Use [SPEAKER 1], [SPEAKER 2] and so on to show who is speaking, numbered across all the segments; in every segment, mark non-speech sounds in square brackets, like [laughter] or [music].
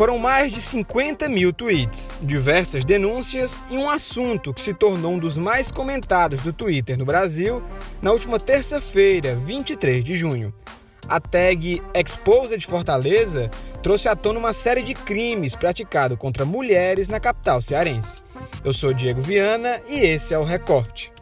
[SPEAKER 1] Foram mais de 50 mil tweets, diversas denúncias e um assunto que se tornou um dos mais comentados do Twitter no Brasil na última terça-feira, 23 de junho. A tag Exposed Fortaleza trouxe à tona uma série de crimes praticados contra mulheres na capital cearense. Eu sou Diego Viana e esse é o Recorte.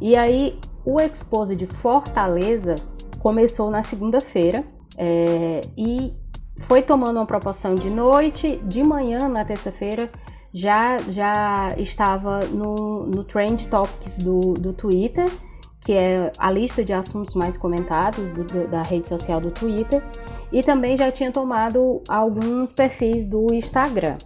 [SPEAKER 2] E aí, o Exposed Fortaleza começou na segunda-feira é, e foi tomando uma proporção de noite, de manhã, na terça-feira, já, já estava no, no Trend Topics do, do Twitter, que é a lista de assuntos mais comentados do, do, da rede social do Twitter, e também já tinha tomado alguns perfis do Instagram.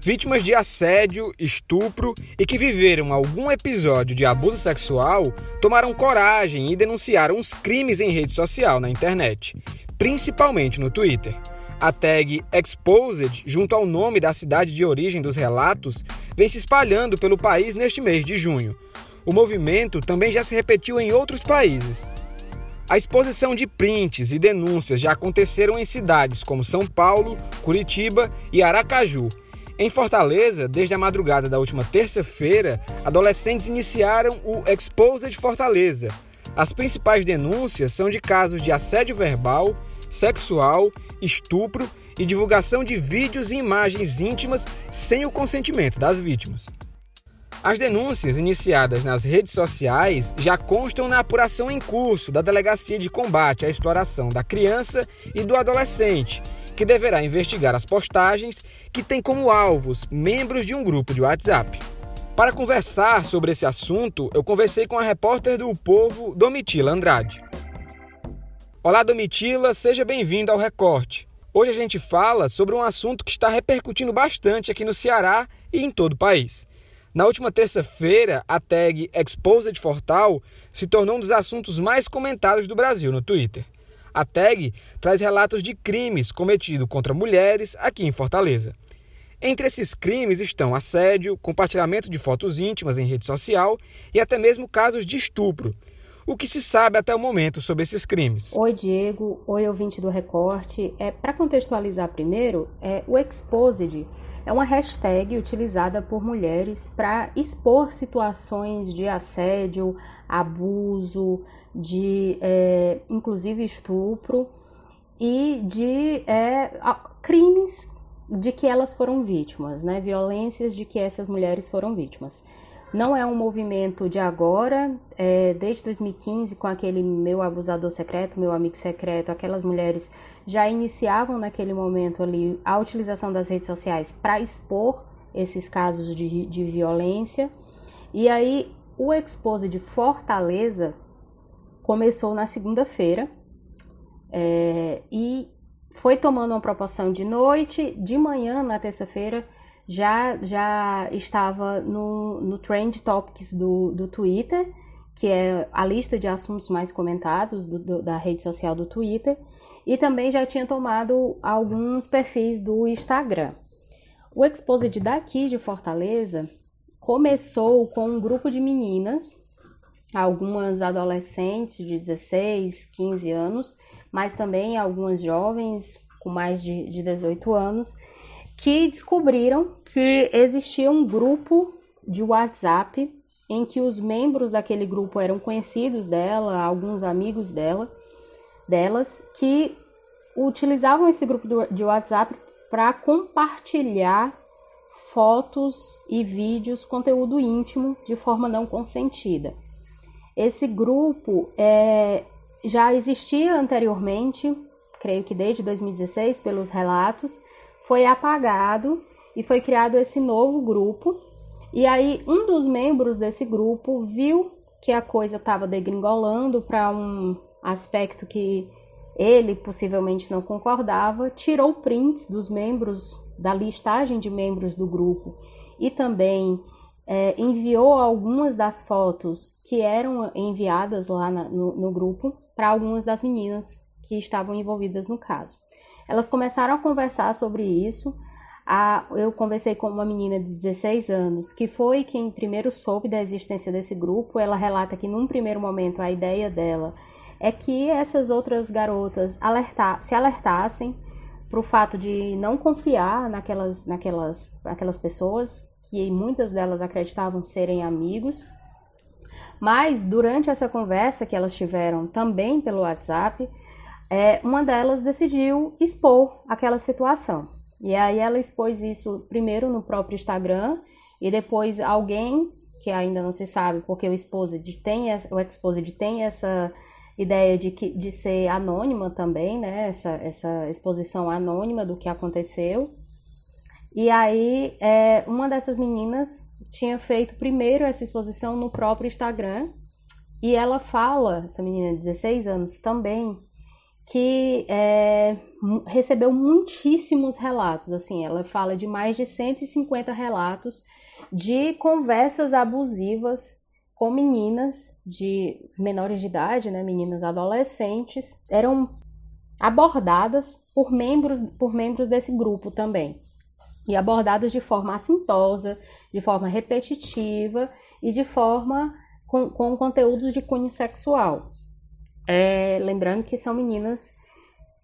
[SPEAKER 1] Vítimas de assédio, estupro e que viveram algum episódio de abuso sexual tomaram coragem e denunciaram os crimes em rede social na internet principalmente no Twitter. A tag Exposed, junto ao nome da cidade de origem dos relatos, vem se espalhando pelo país neste mês de junho. O movimento também já se repetiu em outros países. A exposição de prints e denúncias já aconteceram em cidades como São Paulo, Curitiba e Aracaju. Em Fortaleza, desde a madrugada da última terça-feira, adolescentes iniciaram o Exposed Fortaleza, as principais denúncias são de casos de assédio verbal, sexual, estupro e divulgação de vídeos e imagens íntimas sem o consentimento das vítimas. As denúncias iniciadas nas redes sociais já constam na apuração em curso da Delegacia de Combate à Exploração da Criança e do Adolescente, que deverá investigar as postagens que têm como alvos membros de um grupo de WhatsApp. Para conversar sobre esse assunto, eu conversei com a repórter do Povo, Domitila Andrade. Olá, Domitila, seja bem-vinda ao Recorte. Hoje a gente fala sobre um assunto que está repercutindo bastante aqui no Ceará e em todo o país. Na última terça-feira, a tag Exposed Fortal se tornou um dos assuntos mais comentados do Brasil no Twitter. A tag traz relatos de crimes cometidos contra mulheres aqui em Fortaleza. Entre esses crimes estão assédio, compartilhamento de fotos íntimas em rede social e até mesmo casos de estupro. O que se sabe até o momento sobre esses crimes?
[SPEAKER 2] Oi, Diego. Oi, ouvinte do Recorte. É, Para contextualizar primeiro, é, o Exposed é uma hashtag utilizada por mulheres para expor situações de assédio, abuso, de é, inclusive estupro e de é, crimes de que elas foram vítimas, né? Violências de que essas mulheres foram vítimas. Não é um movimento de agora, é, desde 2015, com aquele meu abusador secreto, meu amigo secreto, aquelas mulheres já iniciavam naquele momento ali a utilização das redes sociais para expor esses casos de, de violência. E aí o Expose de Fortaleza começou na segunda-feira é, e foi tomando uma proporção de noite, de manhã, na terça-feira, já, já estava no, no Trend Topics do, do Twitter, que é a lista de assuntos mais comentados do, do, da rede social do Twitter, e também já tinha tomado alguns perfis do Instagram. O Exposed daqui de Fortaleza começou com um grupo de meninas, algumas adolescentes de 16, 15 anos, mas também algumas jovens com mais de, de 18 anos que descobriram que existia um grupo de WhatsApp em que os membros daquele grupo eram conhecidos dela, alguns amigos dela, delas, que utilizavam esse grupo de WhatsApp para compartilhar fotos e vídeos, conteúdo íntimo de forma não consentida. Esse grupo é, já existia anteriormente, creio que desde 2016, pelos relatos, foi apagado e foi criado esse novo grupo. E aí, um dos membros desse grupo viu que a coisa estava degringolando para um aspecto que ele possivelmente não concordava, tirou prints dos membros, da listagem de membros do grupo e também é, enviou algumas das fotos que eram enviadas lá na, no, no grupo para algumas das meninas que estavam envolvidas no caso. Elas começaram a conversar sobre isso. A, eu conversei com uma menina de 16 anos, que foi quem primeiro soube da existência desse grupo. Ela relata que, num primeiro momento, a ideia dela é que essas outras garotas alertar, se alertassem para o fato de não confiar naquelas, naquelas, naquelas pessoas que muitas delas acreditavam serem amigos. Mas durante essa conversa que elas tiveram também pelo WhatsApp, é, uma delas decidiu expor aquela situação. E aí ela expôs isso primeiro no próprio Instagram e depois alguém que ainda não se sabe, porque o Exposed tem o Exposed tem essa ideia de, que, de ser anônima também, né? Essa, essa exposição anônima do que aconteceu. E aí, é, uma dessas meninas tinha feito primeiro essa exposição no próprio Instagram. E ela fala, essa menina de 16 anos também, que é, recebeu muitíssimos relatos. Assim, ela fala de mais de 150 relatos de conversas abusivas com meninas de menores de idade, né, meninas adolescentes, eram abordadas por membros, por membros desse grupo também. E abordadas de forma assintosa, de forma repetitiva e de forma com, com conteúdos de cunho sexual. É, lembrando que são meninas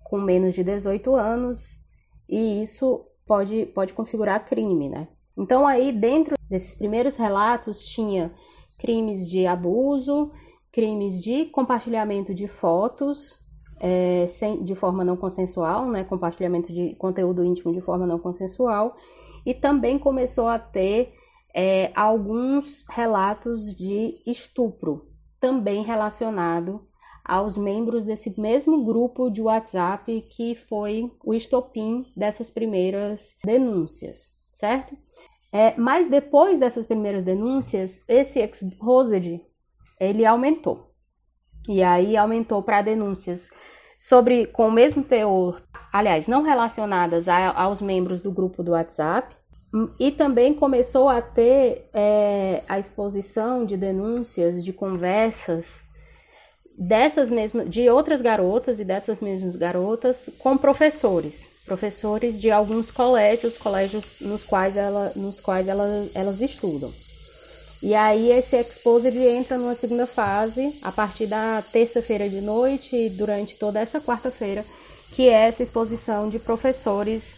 [SPEAKER 2] com menos de 18 anos e isso pode, pode configurar crime, né? Então, aí, dentro desses primeiros relatos, tinha crimes de abuso, crimes de compartilhamento de fotos é, sem, de forma não consensual, né? Compartilhamento de conteúdo íntimo de forma não consensual. E também começou a ter é, alguns relatos de estupro, também relacionado aos membros desse mesmo grupo de WhatsApp que foi o estopim dessas primeiras denúncias, certo? É, mas depois dessas primeiras denúncias, esse exposed ele aumentou. E aí aumentou para denúncias sobre com o mesmo teor, aliás, não relacionadas a, aos membros do grupo do WhatsApp, e também começou a ter é, a exposição de denúncias, de conversas dessas mesmas, de outras garotas e dessas mesmas garotas com professores, professores de alguns colégios, colégios nos quais, ela, nos quais ela, elas estudam. E aí esse Exposed entra numa segunda fase a partir da terça-feira de noite e durante toda essa quarta-feira, que é essa exposição de professores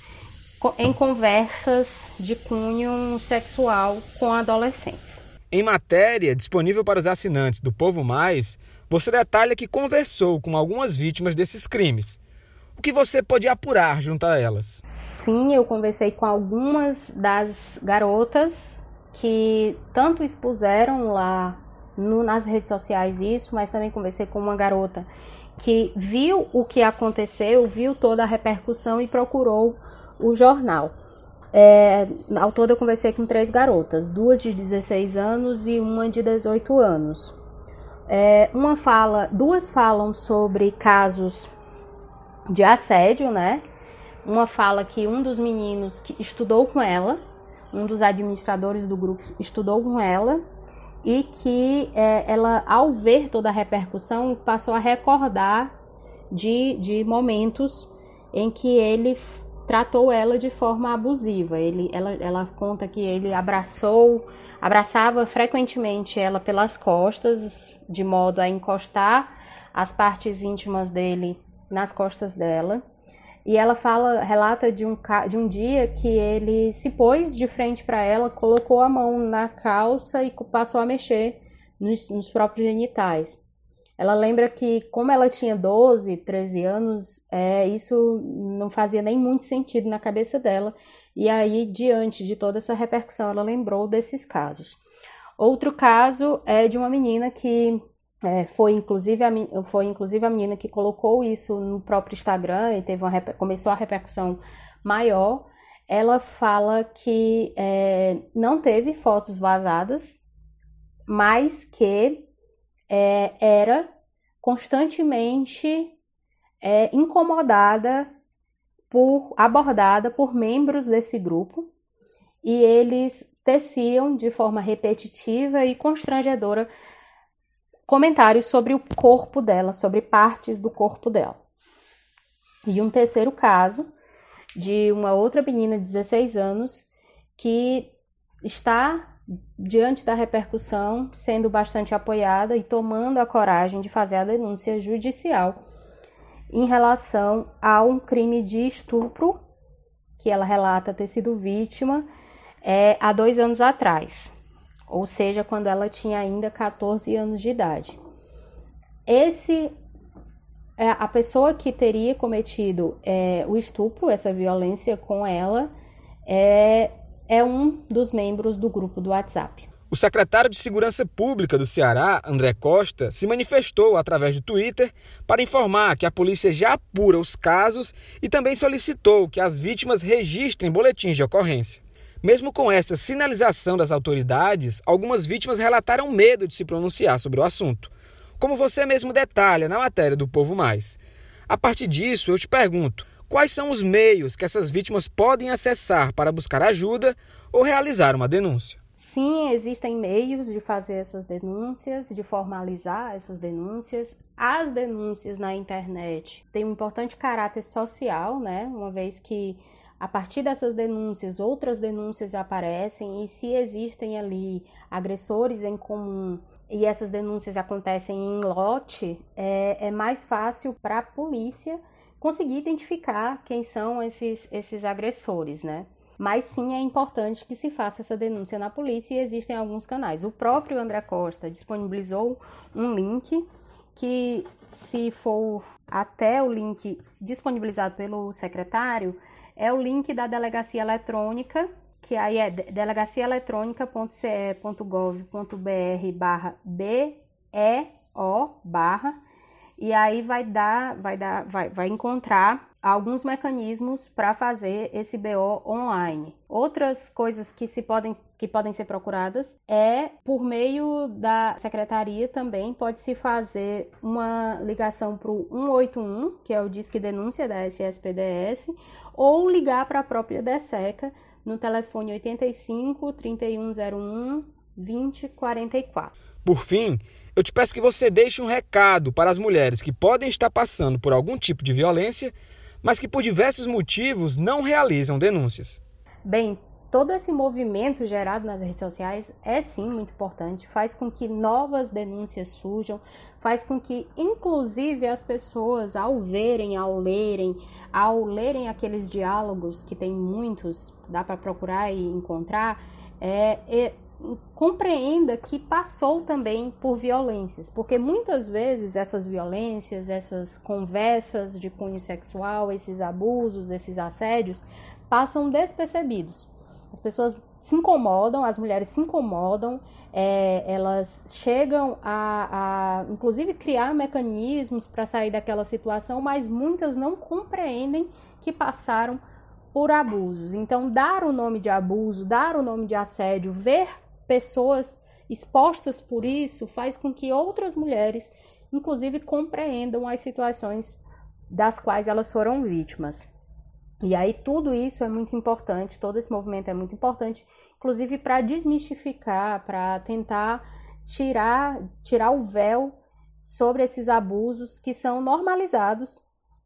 [SPEAKER 2] em conversas de cunho sexual com adolescentes.
[SPEAKER 1] Em matéria disponível para os assinantes do Povo Mais, você detalha que conversou com algumas vítimas desses crimes. O que você pode apurar junto a elas?
[SPEAKER 2] Sim, eu conversei com algumas das garotas que tanto expuseram lá no, nas redes sociais isso, mas também conversei com uma garota que viu o que aconteceu, viu toda a repercussão e procurou o jornal. É, ao todo eu conversei com três garotas, duas de 16 anos e uma de 18 anos. É, uma fala, duas falam sobre casos de assédio, né? Uma fala que um dos meninos que estudou com ela, um dos administradores do grupo estudou com ela e que é, ela, ao ver toda a repercussão, passou a recordar de, de momentos em que ele tratou ela de forma abusiva. Ele, ela, ela conta que ele abraçou, abraçava frequentemente ela pelas costas, de modo a encostar as partes íntimas dele nas costas dela. E ela fala, relata de um, de um dia que ele se pôs de frente para ela, colocou a mão na calça e passou a mexer nos, nos próprios genitais. Ela lembra que, como ela tinha 12, 13 anos, é, isso não fazia nem muito sentido na cabeça dela. E aí, diante de toda essa repercussão, ela lembrou desses casos. Outro caso é de uma menina que é, foi, inclusive a, foi inclusive a menina que colocou isso no próprio Instagram e teve uma, começou a repercussão maior. Ela fala que é, não teve fotos vazadas, mas que é, era constantemente é, incomodada por abordada por membros desse grupo e eles teciam de forma repetitiva e constrangedora comentários sobre o corpo dela, sobre partes do corpo dela. E um terceiro caso de uma outra menina de 16 anos que está diante da repercussão, sendo bastante apoiada e tomando a coragem de fazer a denúncia judicial. em relação a um crime de estupro que ela relata ter sido vítima é, há dois anos atrás, ou seja, quando ela tinha ainda 14 anos de idade. Esse é, a pessoa que teria cometido é, o estupro, essa violência com ela, é, é um dos membros do grupo do WhatsApp.
[SPEAKER 1] O secretário de Segurança Pública do Ceará, André Costa, se manifestou através do Twitter para informar que a polícia já apura os casos e também solicitou que as vítimas registrem boletins de ocorrência. Mesmo com essa sinalização das autoridades, algumas vítimas relataram medo de se pronunciar sobre o assunto, como você mesmo detalha na matéria do Povo Mais. A partir disso, eu te pergunto: quais são os meios que essas vítimas podem acessar para buscar ajuda ou realizar uma denúncia?
[SPEAKER 2] Sim, existem meios de fazer essas denúncias, de formalizar essas denúncias. As denúncias na internet têm um importante caráter social, né? Uma vez que a partir dessas denúncias, outras denúncias aparecem, e se existem ali agressores em comum e essas denúncias acontecem em lote, é, é mais fácil para a polícia conseguir identificar quem são esses, esses agressores, né? Mas sim é importante que se faça essa denúncia na polícia e existem alguns canais. O próprio André Costa disponibilizou um link que, se for até o link disponibilizado pelo secretário, é o link da delegacia eletrônica, que aí é delegaciaeletronica.ce.gov.br barra BEO barra, e aí vai dar, vai dar, vai, vai encontrar alguns mecanismos para fazer esse BO online. Outras coisas que se podem que podem ser procuradas é por meio da secretaria também pode se fazer uma ligação para o 181, que é o disque denúncia da SSPDS, ou ligar para a própria DSECA no telefone 85 3101 2044.
[SPEAKER 1] Por fim, eu te peço que você deixe um recado para as mulheres que podem estar passando por algum tipo de violência mas que por diversos motivos não realizam denúncias.
[SPEAKER 2] Bem, todo esse movimento gerado nas redes sociais é sim muito importante, faz com que novas denúncias surjam, faz com que, inclusive, as pessoas, ao verem, ao lerem, ao lerem aqueles diálogos, que tem muitos, dá para procurar e encontrar, é, é, compreenda que passou também por violências, porque muitas vezes essas violências, essas conversas de cunho sexual, esses abusos, esses assédios, passam despercebidos. As pessoas se incomodam, as mulheres se incomodam, é, elas chegam a, a, inclusive, criar mecanismos para sair daquela situação, mas muitas não compreendem que passaram por abusos. Então, dar o nome de abuso, dar o nome de assédio, ver pessoas expostas por isso faz com que outras mulheres, inclusive, compreendam as situações das quais elas foram vítimas. E aí tudo isso é muito importante, todo esse movimento é muito importante, inclusive para desmistificar, para tentar tirar, tirar o véu sobre esses abusos que são normalizados.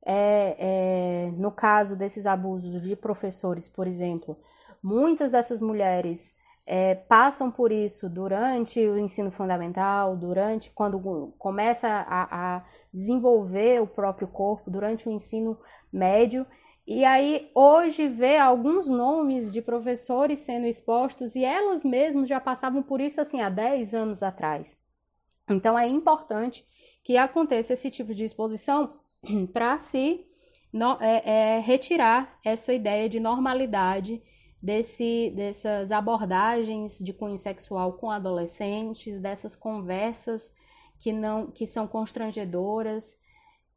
[SPEAKER 2] É, é, no caso desses abusos de professores, por exemplo, muitas dessas mulheres é, passam por isso durante o ensino fundamental, durante quando começa a, a, desenvolver o próprio corpo, durante o ensino médio. E aí hoje vê alguns nomes de professores sendo expostos e elas mesmas já passavam por isso assim há 10 anos atrás. Então é importante que aconteça esse tipo de exposição [clears throat] para se é, é, retirar essa ideia de normalidade desse, dessas abordagens de cunho sexual com adolescentes, dessas conversas que não que são constrangedoras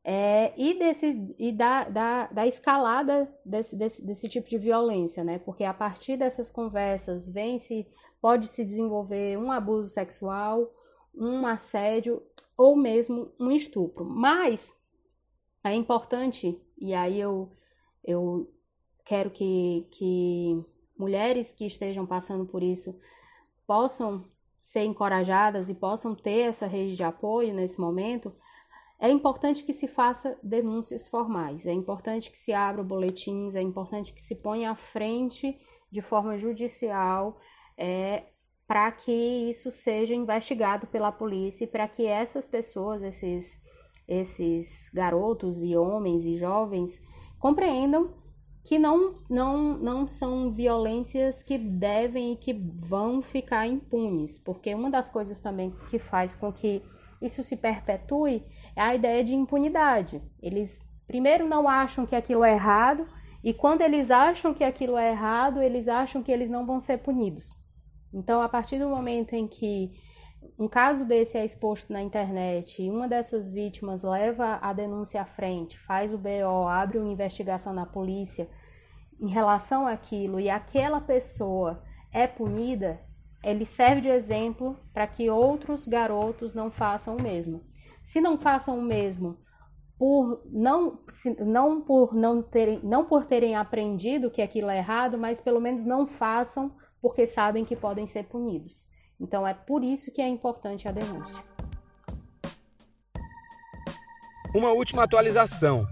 [SPEAKER 2] é, e, desse, e da, da, da escalada desse, desse, desse tipo de violência, né? Porque a partir dessas conversas vem se pode se desenvolver um abuso sexual, um assédio ou mesmo um estupro. Mas é importante, e aí eu, eu quero que, que mulheres que estejam passando por isso possam ser encorajadas e possam ter essa rede de apoio nesse momento, é importante que se faça denúncias formais, é importante que se abra boletins, é importante que se ponha à frente de forma judicial é, para que isso seja investigado pela polícia e para que essas pessoas, esses esses garotos e homens e jovens compreendam que não, não, não são violências que devem e que vão ficar impunes, porque uma das coisas também que faz com que isso se perpetue é a ideia de impunidade. Eles primeiro não acham que aquilo é errado, e quando eles acham que aquilo é errado, eles acham que eles não vão ser punidos. Então, a partir do momento em que um caso desse é exposto na internet e uma dessas vítimas leva a denúncia à frente, faz o BO, abre uma investigação na polícia em relação àquilo e aquela pessoa é punida, ele serve de exemplo para que outros garotos não façam o mesmo. Se não façam o mesmo por não, se, não por não terem, não por terem aprendido que aquilo é errado, mas pelo menos não façam porque sabem que podem ser punidos. Então é por isso que é importante a denúncia.
[SPEAKER 1] Uma última atualização.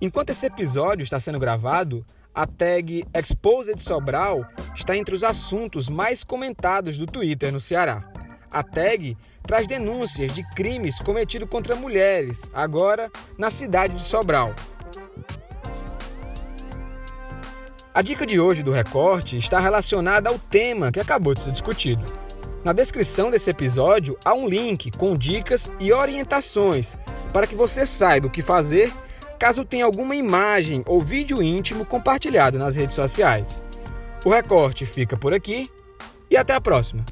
[SPEAKER 1] Enquanto esse episódio está sendo gravado, a tag Exposed Sobral está entre os assuntos mais comentados do Twitter no Ceará. A tag traz denúncias de crimes cometidos contra mulheres, agora na cidade de Sobral. A dica de hoje do recorte está relacionada ao tema que acabou de ser discutido. Na descrição desse episódio há um link com dicas e orientações para que você saiba o que fazer caso tenha alguma imagem ou vídeo íntimo compartilhado nas redes sociais. O recorte fica por aqui e até a próxima!